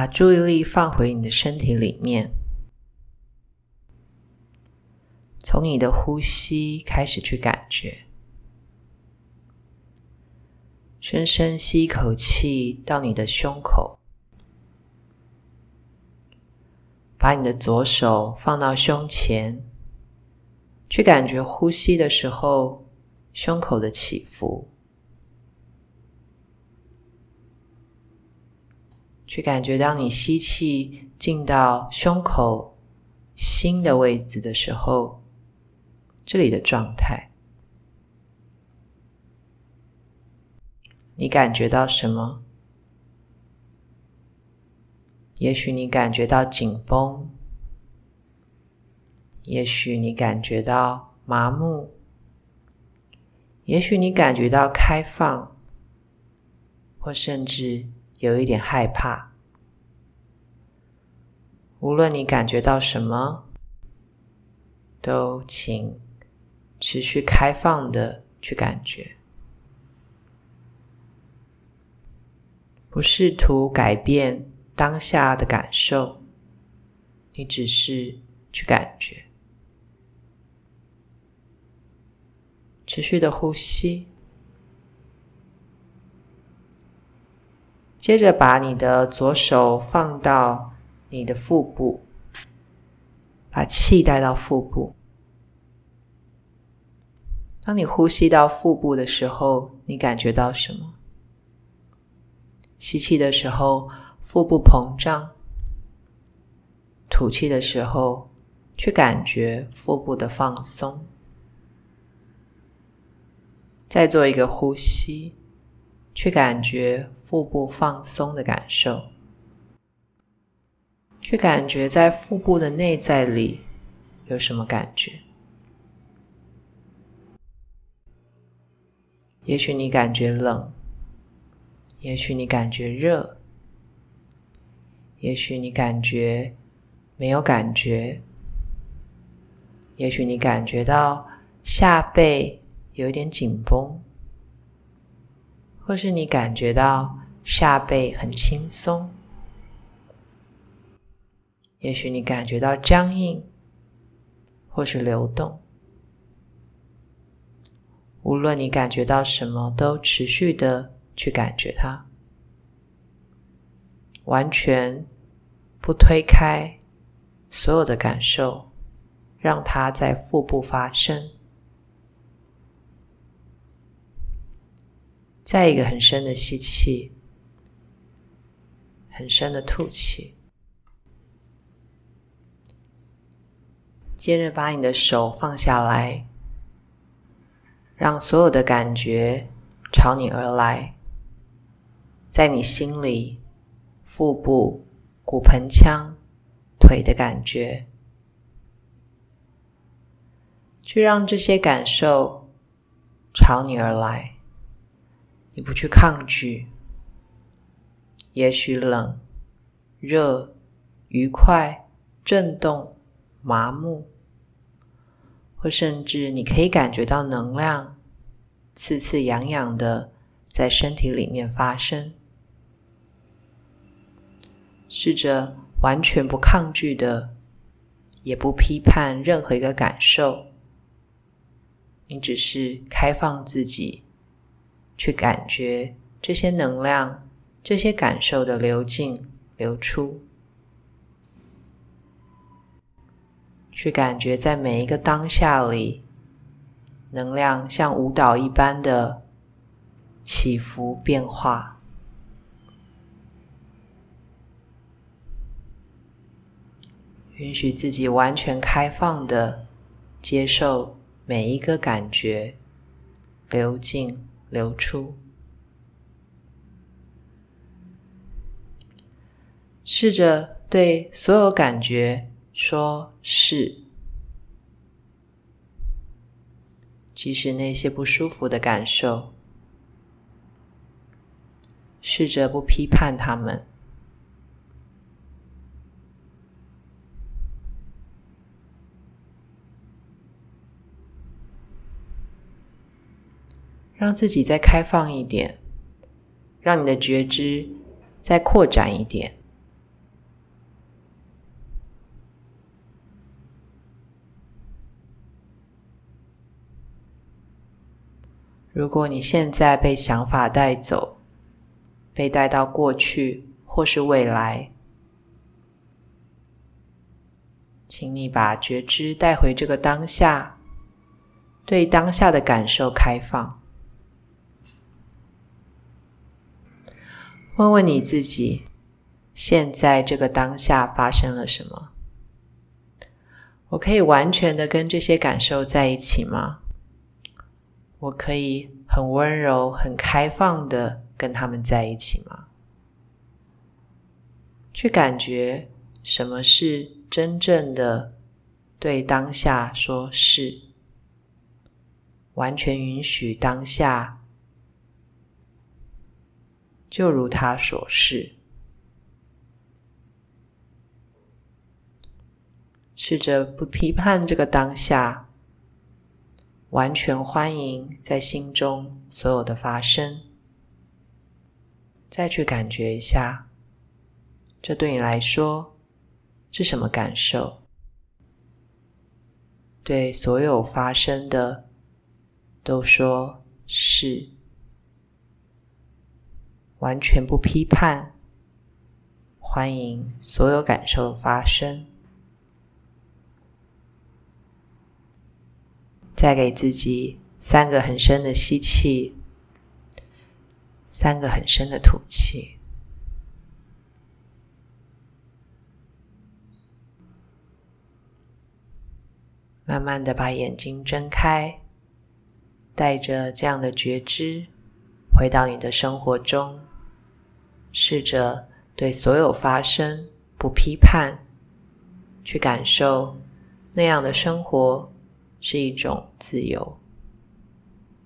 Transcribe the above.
把注意力放回你的身体里面，从你的呼吸开始去感觉，深深吸一口气到你的胸口，把你的左手放到胸前，去感觉呼吸的时候胸口的起伏。去感觉，当你吸气进到胸口心的位置的时候，这里的状态，你感觉到什么？也许你感觉到紧绷，也许你感觉到麻木，也许你感觉到开放，或甚至。有一点害怕，无论你感觉到什么，都请持续开放的去感觉，不试图改变当下的感受，你只是去感觉，持续的呼吸。接着，把你的左手放到你的腹部，把气带到腹部。当你呼吸到腹部的时候，你感觉到什么？吸气的时候，腹部膨胀；吐气的时候，去感觉腹部的放松。再做一个呼吸。去感觉腹部放松的感受，去感觉在腹部的内在里有什么感觉。也许你感觉冷，也许你感觉热，也许你感觉没有感觉，也许你感觉到下背有一点紧绷。或是你感觉到下背很轻松，也许你感觉到僵硬，或是流动。无论你感觉到什么，都持续的去感觉它，完全不推开所有的感受，让它在腹部发生。再一个很深的吸气，很深的吐气，接着把你的手放下来，让所有的感觉朝你而来，在你心里，腹部、骨盆腔、腿的感觉，去让这些感受朝你而来。你不去抗拒，也许冷、热、愉快、震动、麻木，或甚至你可以感觉到能量刺刺痒痒的在身体里面发生。试着完全不抗拒的，也不批判任何一个感受，你只是开放自己。去感觉这些能量、这些感受的流进、流出，去感觉在每一个当下里，能量像舞蹈一般的起伏变化，允许自己完全开放的接受每一个感觉流进。流出，试着对所有感觉说是，即使那些不舒服的感受，试着不批判他们。让自己再开放一点，让你的觉知再扩展一点，如果你现在被想法带走，被带到过去或是未来，请你把觉知带回这个当下，对当下的感受开放。问问你自己，现在这个当下发生了什么？我可以完全的跟这些感受在一起吗？我可以很温柔、很开放的跟他们在一起吗？去感觉什么是真正的对当下说是，完全允许当下就如他所示，试着不批判这个当下。完全欢迎在心中所有的发生，再去感觉一下，这对你来说是什么感受？对所有发生的都说是，完全不批判，欢迎所有感受发生。再给自己三个很深的吸气，三个很深的吐气，慢慢的把眼睛睁开，带着这样的觉知回到你的生活中，试着对所有发生不批判，去感受那样的生活。是一种自由。